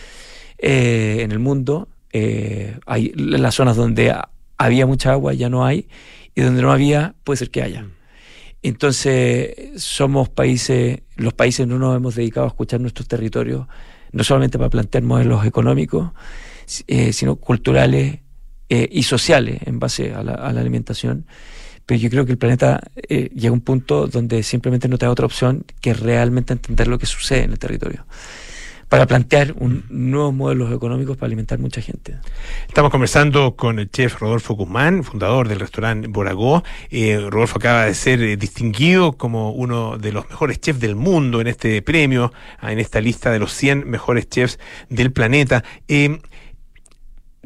en el mundo, eh, hay las zonas donde ha- había mucha agua ya no hay, y donde no había puede ser que haya. Entonces, somos países, los países no nos hemos dedicado a escuchar nuestros territorios, no solamente para plantear modelos económicos, eh, sino culturales eh, y sociales en base a la, a la alimentación. Pero yo creo que el planeta eh, llega a un punto donde simplemente no te da otra opción que realmente entender lo que sucede en el territorio. Para plantear un, nuevos modelos económicos para alimentar mucha gente. Estamos conversando con el chef Rodolfo Guzmán, fundador del restaurante Boragó. Eh, Rodolfo acaba de ser eh, distinguido como uno de los mejores chefs del mundo en este premio, ah, en esta lista de los 100 mejores chefs del planeta. Eh,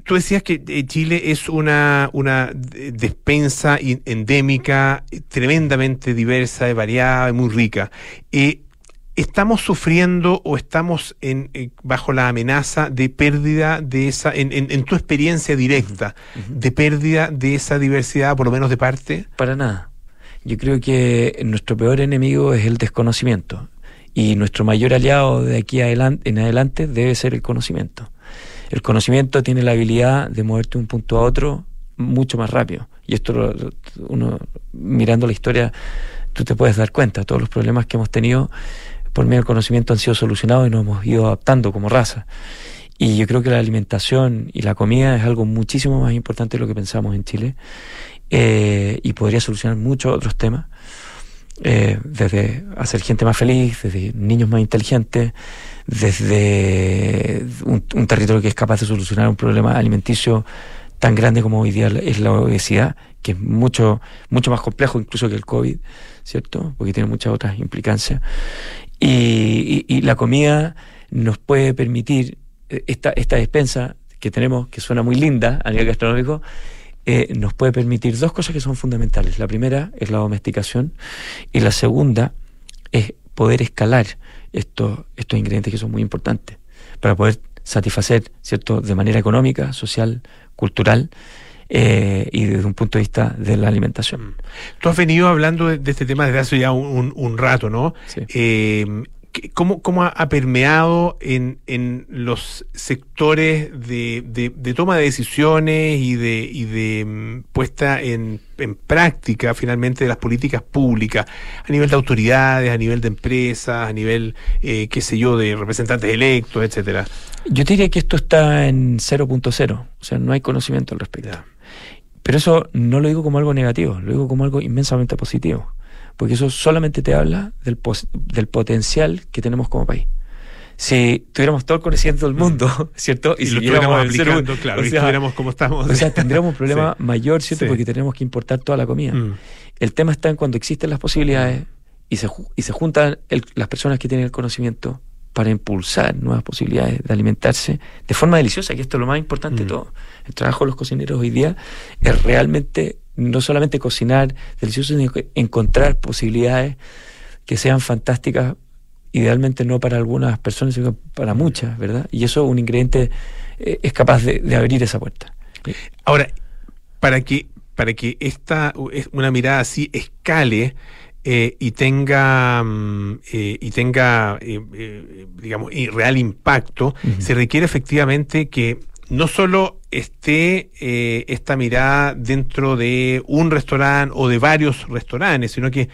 Tú decías que Chile es una, una de- despensa endémica tremendamente diversa, variada muy rica. ¿Estamos sufriendo o estamos en, eh, bajo la amenaza de pérdida de esa, en, en- en tu experiencia directa, de pérdida de esa diversidad, por lo menos de parte? Para nada. Yo creo que nuestro peor enemigo es el desconocimiento y nuestro mayor aliado de aquí en adelante debe ser el conocimiento. El conocimiento tiene la habilidad de moverte de un punto a otro mucho más rápido. Y esto uno mirando la historia tú te puedes dar cuenta, todos los problemas que hemos tenido por medio del conocimiento han sido solucionados y nos hemos ido adaptando como raza. Y yo creo que la alimentación y la comida es algo muchísimo más importante de lo que pensamos en Chile eh, y podría solucionar muchos otros temas, eh, desde hacer gente más feliz, desde niños más inteligentes, desde un, un territorio que es capaz de solucionar un problema alimenticio tan grande como hoy día es la obesidad, que es mucho, mucho más complejo incluso que el COVID, ¿cierto? Porque tiene muchas otras implicancias. Y, y- la comida nos puede permitir, eh, esta, esta despensa que tenemos, que suena muy linda a nivel gastronómico, eh, nos puede permitir dos cosas que son fundamentales. La primera es la domesticación y la segunda es poder escalar estos, estos ingredientes que son muy importantes para poder satisfacer, ¿cierto?, de manera económica, social, cultural eh, y desde un punto de vista de la alimentación. Tú has venido hablando de, de este tema desde hace ya un, un- un rato, ¿no? Eh, ¿qué- ¿Cómo, cómo ha, permeado en, en los sectores de, de- de toma de decisiones y de, y de mm, puesta en, en práctica finalmente de las políticas públicas a nivel de autoridades, a nivel de empresas, a nivel, eh, qué sé yo, de representantes electos, etcétera? Yo te diría que esto está en 0.0, o sea, no hay conocimiento al respecto. Pero eso no lo digo como algo negativo, lo digo como algo inmensamente positivo, porque eso solamente te habla del, pos- del potencial que tenemos como país. Si tuviéramos todo el conocimiento del mundo, ¿cierto? Y lo siguiéramos estuviéramos el ser aplicando, humano, claro, o y sea, estuviéramos como estamos. O sea, tendríamos un problema Sí. mayor, ¿cierto? Sí. Porque tenemos que importar toda la comida. Mm. El tema está en cuando existen las posibilidades y se, y se juntan el- las personas que tienen el conocimiento para impulsar nuevas posibilidades de alimentarse de forma deliciosa, que esto es lo más importante Mm. de todo. El trabajo de los cocineros hoy día es realmente no solamente cocinar delicioso, sino encontrar posibilidades que sean fantásticas, idealmente no para algunas personas, sino para muchas, ¿verdad? Y eso un ingrediente eh, es capaz de, de abrir esa puerta. Ahora, para que, para que esta es una mirada así escale eh, y tenga mm, eh, y tenga digamos real impacto, se requiere efectivamente que no solo esté eh, esta mirada dentro de un restaurante o de varios restaurantes, sino que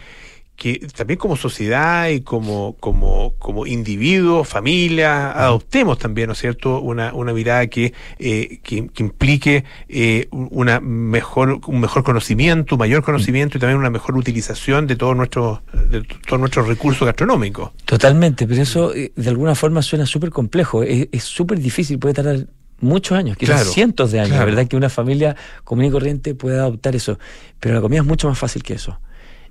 que también como sociedad y como, como, como individuos, familia, adoptemos también, ¿no es cierto?, una, una mirada que, eh, que, que implique eh, una mejor, un mejor conocimiento, un mayor conocimiento y también una mejor utilización de todos nuestros, de todos nuestros recursos gastronómicos. Totalmente, pero eso eh, de alguna forma suena súper complejo, es es súper difícil, puede tardar muchos años, quizás Claro, cientos de años, claro. ¿verdad? Que una familia común y corriente pueda adoptar eso, pero la comida es mucho más fácil que eso.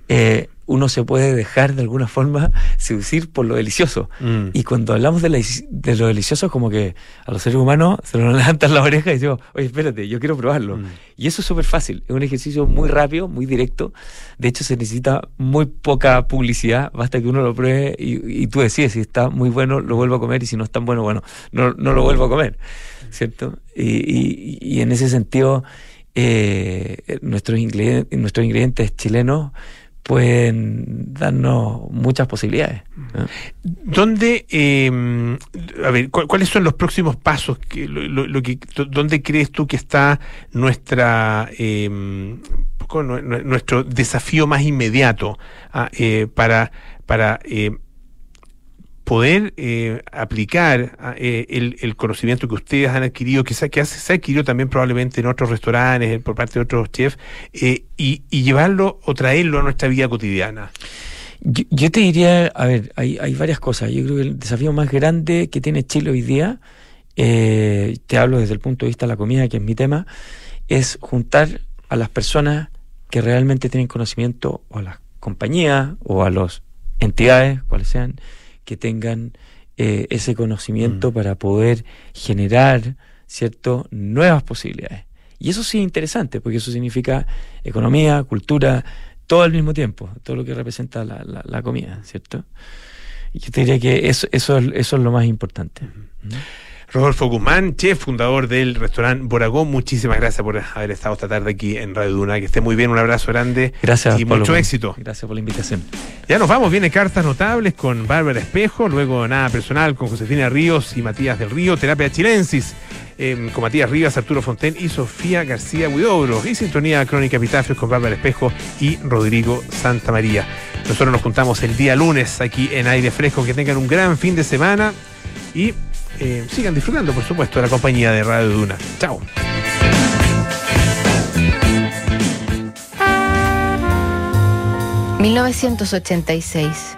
Eh, uno se puede dejar de alguna forma seducir por lo delicioso. Mm. Y cuando hablamos de, la- de lo delicioso, como que a los seres humanos se nos levantan las orejas y decimos, oye, espérate, yo quiero probarlo. Y eso es súper fácil, es un ejercicio muy rápido, muy directo. De hecho, se necesita muy poca publicidad, basta que uno lo pruebe y, y tú decides si está muy bueno, lo vuelvo a comer y si no es tan bueno, bueno, no, no lo vuelvo a comer, ¿cierto? Y, y- y en ese sentido, eh, nuestros, ingredientes, nuestros ingredientes chilenos pueden darnos muchas posibilidades. ¿Dónde, eh, a ver, cu- cuáles son los próximos pasos? Que, ¿Dónde crees tú que está nuestra, eh, nuestro desafío más inmediato ah, eh, para, para eh, poder eh, aplicar ah, eh, el, el conocimiento que ustedes han adquirido, que, se, que hace- se ha adquirido también probablemente en otros restaurantes, eh, por parte de otros chefs, eh, y, llevarlo o traerlo a nuestra vida cotidiana? Yo, yo te diría, a ver, hay, hay varias cosas. Yo creo que el desafío más grande que tiene Chile hoy día, te hablo desde el punto de vista de la comida, que es mi tema, es juntar a las personas que realmente tienen conocimiento, o a las compañías, o a las entidades, cuales sean, que tengan eh, ese conocimiento para poder generar, ¿cierto?, nuevas posibilidades. Y eso sí es interesante, porque eso significa economía, cultura, todo al mismo tiempo, todo lo que representa la, la- la comida, ¿cierto? Yo te diría que eso, eso, es- eso es lo más importante. Rodolfo Guzmán, chef, fundador del restaurante Boragón, muchísimas gracias por haber estado esta tarde aquí en Radio Duna. Que esté muy bien, un abrazo grande Gracias, y Pablo. mucho éxito. Gracias por la invitación. Ya nos vamos, viene Cartas Notables con Bárbara Espejo, luego Nada Personal con Josefina Ríos y Matías del Río, Terapia Chilensis eh, con Matías Rivas, Arturo Fonten y Sofía García Huidobro, y Sintonía Crónica Epitafios con Bárbara Espejo y Rodrigo Santa María. Nosotros nos juntamos el día lunes aquí en Aire Fresco, que tengan un gran fin de semana y eh, sigan disfrutando, por supuesto, de la compañía de Radio Duna. Chao. Chao. 1986.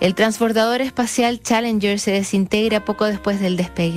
El transbordador espacial Challenger se desintegra poco después del despegue.